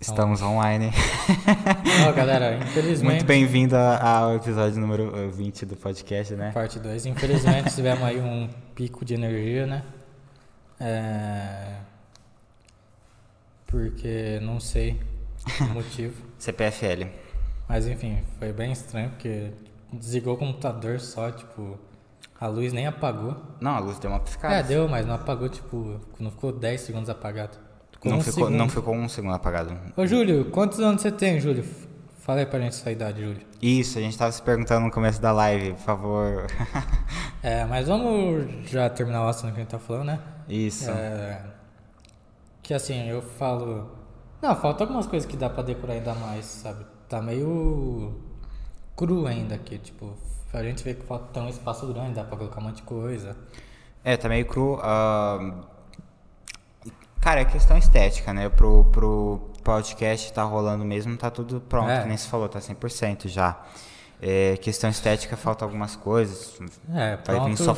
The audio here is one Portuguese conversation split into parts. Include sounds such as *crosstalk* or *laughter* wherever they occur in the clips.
Estamos online. *laughs* Ó, galera, infelizmente. Muito bem-vindo ao episódio número eh, 20 do podcast, né? Parte 2. Infelizmente tivemos aí um pico de energia, né? É... Porque não sei o motivo. *laughs* CPFL. Mas enfim, foi bem estranho porque desligou o computador só, tipo. A luz nem apagou. Não, a luz deu uma piscada. É, deu, mas não apagou, tipo. Não ficou 10 segundos apagado. Ficou Não um ficou, não segundo. ficou um segundo apagado. Ô, Júlio, quantos anos você tem, Júlio? Fala aí pra gente sua idade, Júlio. Isso, a gente tava se perguntando no começo da live, por favor. *laughs* É, mas vamos já terminar o assunto que a gente tá falando, né? Isso. É, que assim, eu falo. Não, falta algumas coisas que dá pra decorar ainda mais, sabe? Tá meio cru ainda aqui, tipo, a gente vê que falta um espaço grande, dá pra colocar um monte de coisa. É, tá meio cru. ah, Cara, é questão estética, né? Pro, pro podcast tá rolando mesmo, tá tudo pronto, É. que nem você falou, tá 100% já. É, questão estética, falta algumas coisas. É, Vai vir pronto. só.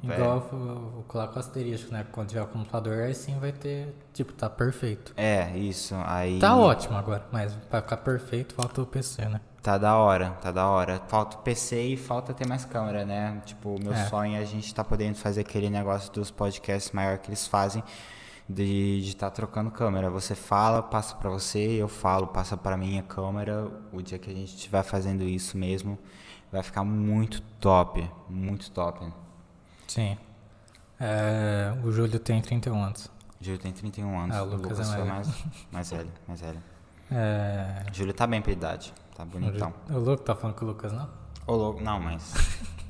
Igual eu vou colocar o asterisco, né? Quando tiver o computador, aí sim vai ter. Tipo, tá perfeito. É, isso. Aí. Tá ótimo agora, mas pra ficar perfeito falta o PC, né? Tá da hora, tá da hora. Falta o PC e falta ter mais câmera, né? Tipo, o meu É. sonho é a gente tá podendo fazer aquele negócio dos podcasts maior que eles fazem de estar trocando câmera. Você fala, passa pra você, eu falo, passa pra minha câmera. O dia que a gente estiver fazendo isso mesmo, vai ficar muito top, muito top. Sim. É, o Júlio tem 31 anos. Júlio tem 31 anos. Ah, o Lucas é foi mais mais, mais velho, mais velho. É, Júlio tá bem pra idade, tá o bonitão. Ju- o Lucas tá falando com o Lucas, não? Ô, louco, não, mas. *laughs*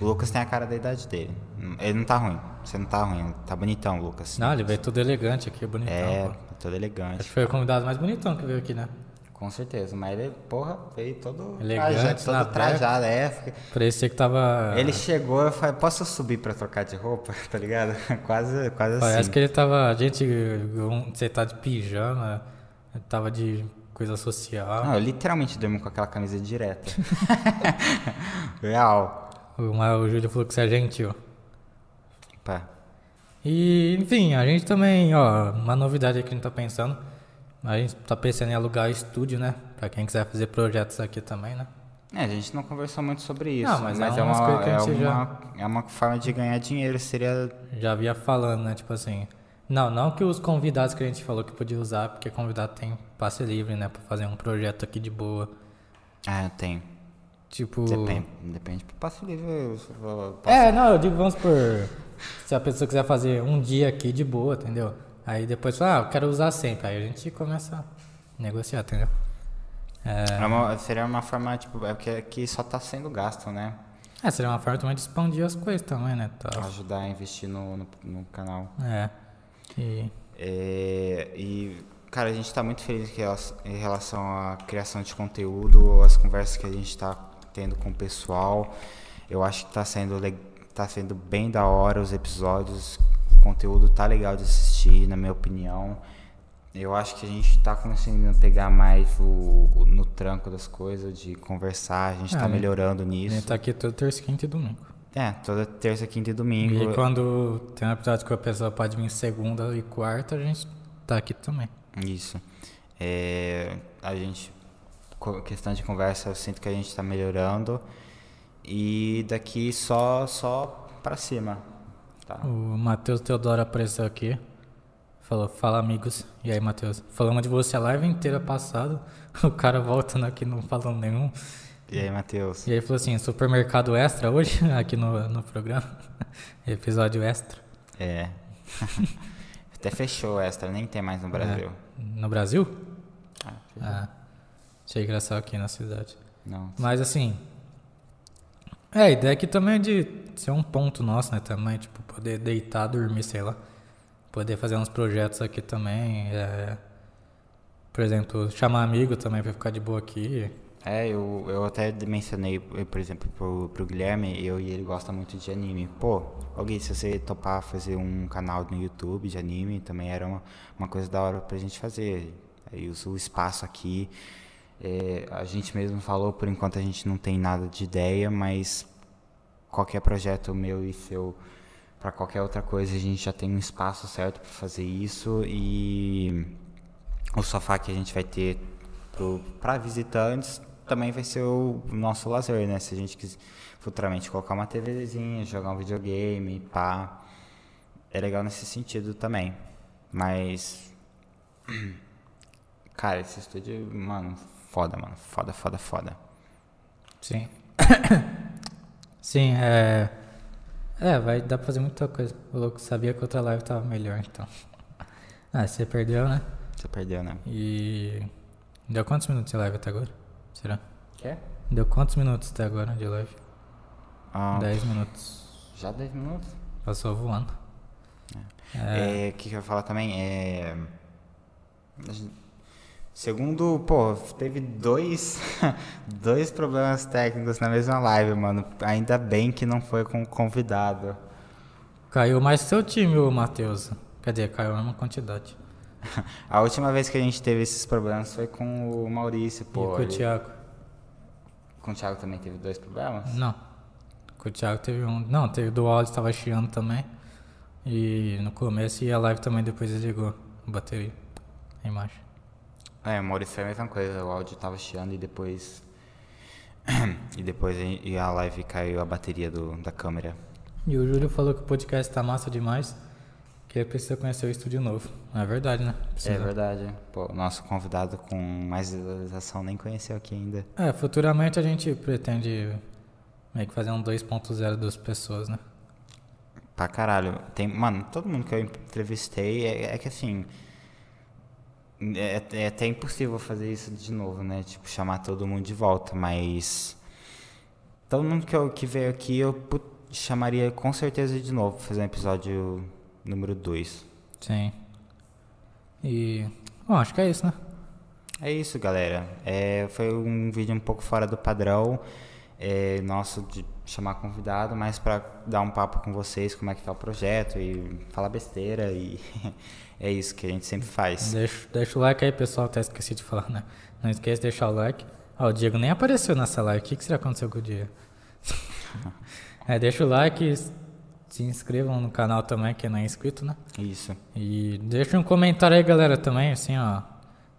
o Lucas tem a cara da idade dele. Ele não tá ruim. Você não tá ruim. Tá bonitão, Lucas. Não, ele veio todo elegante aqui, bonitão. É, pô. todo Acho elegante. que foi o convidado mais bonitão que veio aqui, né? Com certeza. Mas ele, porra, veio todo Elegante, trajado, na todo trajado. É, Parecia que tava. Ele chegou, eu falei, posso subir pra trocar de roupa? *laughs* Tá ligado? *laughs* quase, quase Parece assim. que ele tava. A gente. Você tá de pijama, tava de coisa social. Não, eu literalmente dormi com aquela camisa direta. *laughs* Real. O, Júlio falou que você é gentil. Pá. E, enfim, a gente também, ó, uma novidade que a gente tá pensando. A gente tá pensando em alugar estúdio, né? Pra quem quiser fazer projetos aqui também, né? É, a gente não conversou muito sobre isso. Não, mas mas é é, uma, é, já- uma, é uma forma de ganhar dinheiro. Seria Já havia falando, né? Tipo assim. Não, não que os convidados que a gente falou que podia usar, porque convidado tem passe livre, né? Pra fazer um projeto aqui de boa. Ah, tem. Tipo. Depende, depende passo livre. É, não, eu digo, vamos por. Se a pessoa quiser fazer um dia aqui de boa, entendeu? Aí depois fala, ah, eu quero usar sempre. Aí a gente começa a negociar, entendeu? É uma- seria uma forma, tipo, é porque aqui só tá sendo gasto, né? É, seria uma forma também de expandir as coisas também, né? Tal. Ajudar a investir no, no, no canal. É. E. É, e, cara, a gente tá muito feliz em relação- em relação à criação de conteúdo, as conversas que a gente tá tendo com o pessoal. Eu acho que tá sendo, tá sendo bem da hora os episódios. O conteúdo tá legal de assistir, na minha opinião. Eu acho que a gente tá conseguindo pegar mais o, o- no tranco das coisas, de conversar, a gente Ah, tá né? melhorando A nisso. gente tá aqui todo terça, quinta e domingo. É, toda terça, quinta e domingo. E quando tem um episódio que a pessoa pode vir segunda e quarta, a gente tá aqui também. Isso. É, a gente, questão de conversa, eu sinto que a gente tá melhorando. E daqui só, só pra cima. Tá? O Matheus Teodoro apareceu aqui. Falou, fala amigos. E aí, Matheus? Falamos de você a live inteira passada. *laughs* O cara voltando aqui não falando nenhum. E aí, Matheus? E aí falou assim, supermercado extra hoje, *laughs* aqui no, no programa. *laughs* Episódio extra. É. Até fechou extra, nem tem mais no Brasil. No Brasil? Ah. Ah, achei só aqui na cidade. Não. Mas assim. É, a ideia aqui também é de ser um ponto nosso, né? Também, tipo, poder deitar, dormir, sei lá. Poder fazer uns projetos aqui também. é, por exemplo, chamar amigo também pra ficar de boa aqui. É, eu, eu até mencionei, eh, por exemplo, pro, pro Guilherme, eu e ele gosta muito de anime. Pô, alguém, se você topar fazer um canal no YouTube de anime, também era uma, uma coisa da hora pra gente fazer. Aí usa o espaço aqui. É, a gente mesmo falou, por enquanto a gente não tem nada de ideia, mas qualquer projeto meu e seu para qualquer outra coisa a gente já tem um espaço certo para fazer isso e o sofá que a gente vai ter para visitantes também vai ser o nosso lazer, né? Se a gente quiser futuramente colocar uma TVzinha, jogar um videogame, pá. É legal nesse sentido também. Mas. *clears throat* Cara, esse estúdio, mano, foda, mano. Foda, foda, foda. Sim. *coughs* Sim, é. É, vai dar pra fazer muita coisa. O louco sabia que outra live tava melhor, então. *laughs* Ah, você perdeu, né? Você perdeu, né? E. Deu quantos minutos de live até agora? Será? Quer? Deu quantos minutos até agora de live? Ah, 10 minutos. Já 10 minutos? Passou voando. É, o que, que eu ia falar também? É. Segundo, pô, teve dois, *laughs* dois problemas técnicos na mesma live, mano. Ainda bem que não foi com convidado. Caiu mais seu time, o Matheus. Quer dizer, caiu a mesma quantidade. *laughs* A última vez que a gente teve esses problemas foi com o Maurício, e pô. com o Thiago? Com o Thiago também teve dois problemas? Não. Com o Thiago teve um. Não, teve do áudio, tava chiando também. E no começo e a live também depois desligou a bateria. A imagem. É, o Maurício foi a mesma coisa, o áudio tava chiando e depois. *clears throat* e depois a, e a live caiu a bateria do, da câmera. E o Júlio falou que o podcast tá massa demais. Que ele precisa conhecer o estúdio novo. É verdade, né? Precisa. É verdade. Pô, nosso convidado com mais visualização nem conheceu aqui ainda. É, futuramente a gente pretende meio que fazer um 2.0 das pessoas, né? Pra caralho. Tem, mano, todo mundo que eu entrevistei é, é que assim. É, é até impossível fazer isso de novo, né? Tipo, chamar todo mundo de volta, mas. Todo mundo que, eu, que veio aqui eu chamaria com certeza de novo, fazer um episódio número 2. Sim. E. Bom, acho que é isso, né? É isso, galera. É, foi um vídeo um pouco fora do padrão é, nosso de chamar convidado, mas para dar um papo com vocês, como é que tá o projeto e falar besteira e *laughs* é isso que a gente sempre faz. Deixa, deixa o like aí, pessoal. Até esqueci de falar, né? Não esqueça de deixar o like. Ó, o Diego nem apareceu nessa live. O que, que será que aconteceu com o Diego? *laughs* é, deixa o like. Se inscrevam no canal também, quem não é inscrito, né? Isso. E deixa um comentário aí, galera, também, assim, ó.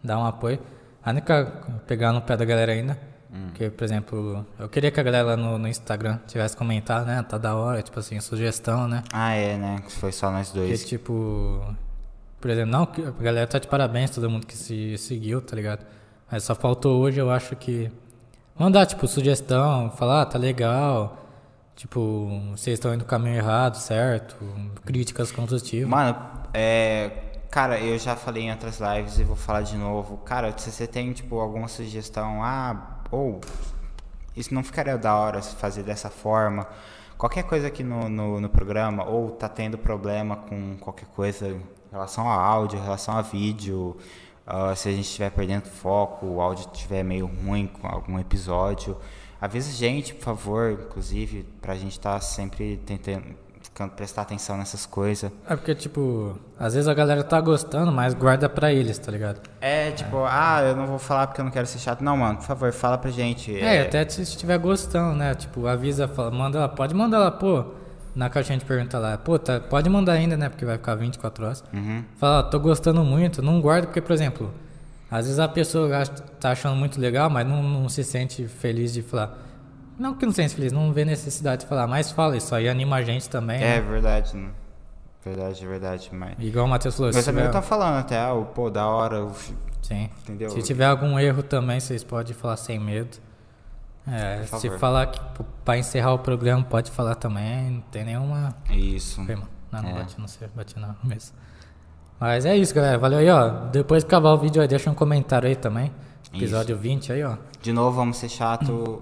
Dá um apoio. A única. Pegar no pé da galera ainda. Que, por exemplo, eu queria que a galera lá no, no Instagram tivesse comentado, né? Tá da hora, tipo assim, sugestão, né? Ah, é, né? Foi só nós Que dois. tipo. Por exemplo, não, a galera tá de parabéns, todo mundo que se seguiu, tá ligado? Mas só faltou hoje, eu acho que. Mandar, tipo, sugestão, falar, ah, tá legal. Tipo, vocês estão indo no caminho errado, certo? Críticas construtivas. Mano, é. Cara, eu já falei em outras lives e vou falar de novo. Cara, se você tem, tipo, alguma sugestão, ah, ou isso não ficaria da hora se fazer dessa forma. Qualquer coisa aqui no, no, no programa, ou tá tendo problema com qualquer coisa em relação a áudio, em relação a vídeo, ah, se a gente estiver perdendo foco, o áudio estiver meio ruim com algum episódio, avisa a gente, por favor, inclusive, pra gente estar tá sempre tentando prestar atenção nessas coisas. É porque, tipo, às vezes a galera tá gostando, mas guarda pra eles, tá ligado? É, tipo, ah, eu não vou falar porque eu não quero ser chato. Não, mano, por favor, fala pra gente. É, até se estiver gostando, né? Tipo, avisa, fala, manda lá, pode mandar lá, pô. Na caixinha de pergunta lá, pô, tá, pode mandar ainda, né? Porque vai ficar 24 horas. Uhum. Fala, tô gostando muito, não guarda, porque, por exemplo, às vezes a pessoa tá achando muito legal, mas não, não se sente feliz de falar. Não que não se sente feliz, não vê necessidade de falar, mas fala, isso aí anima a gente também. É né? verdade, né? Verdade, verdade, mas. Igual o Matheus falou, Meus amigos tiver, estão falando até, ah, pô, da hora. o- sim. Entendeu? se tiver algum erro também, vocês podem falar sem medo. É, se falar que pô, pra encerrar o programa, pode falar também, não tem nenhuma. Isso. Mano. Não, não É. bati, não sei, bati na mesa. Mas é isso, galera. Valeu aí, ó. Depois que acabar o vídeo aí, deixa um comentário aí também. Episódio 20 aí, ó. De novo, vamos ser chato.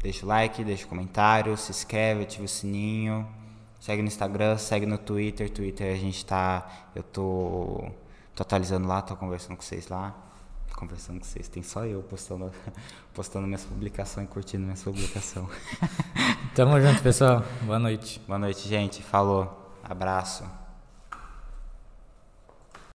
Deixa o like, deixa o comentário, se inscreve, ativa o sininho. Segue no Instagram, segue no Twitter. Twitter a gente tá. Eu tô. tô atualizando lá, tô conversando com vocês lá. Conversando com vocês. Tem só eu postando, *laughs* postando minhas publicações e curtindo minhas publicações. *laughs* Tamo junto, pessoal. Boa noite. Boa noite, gente. Falou. Abraço.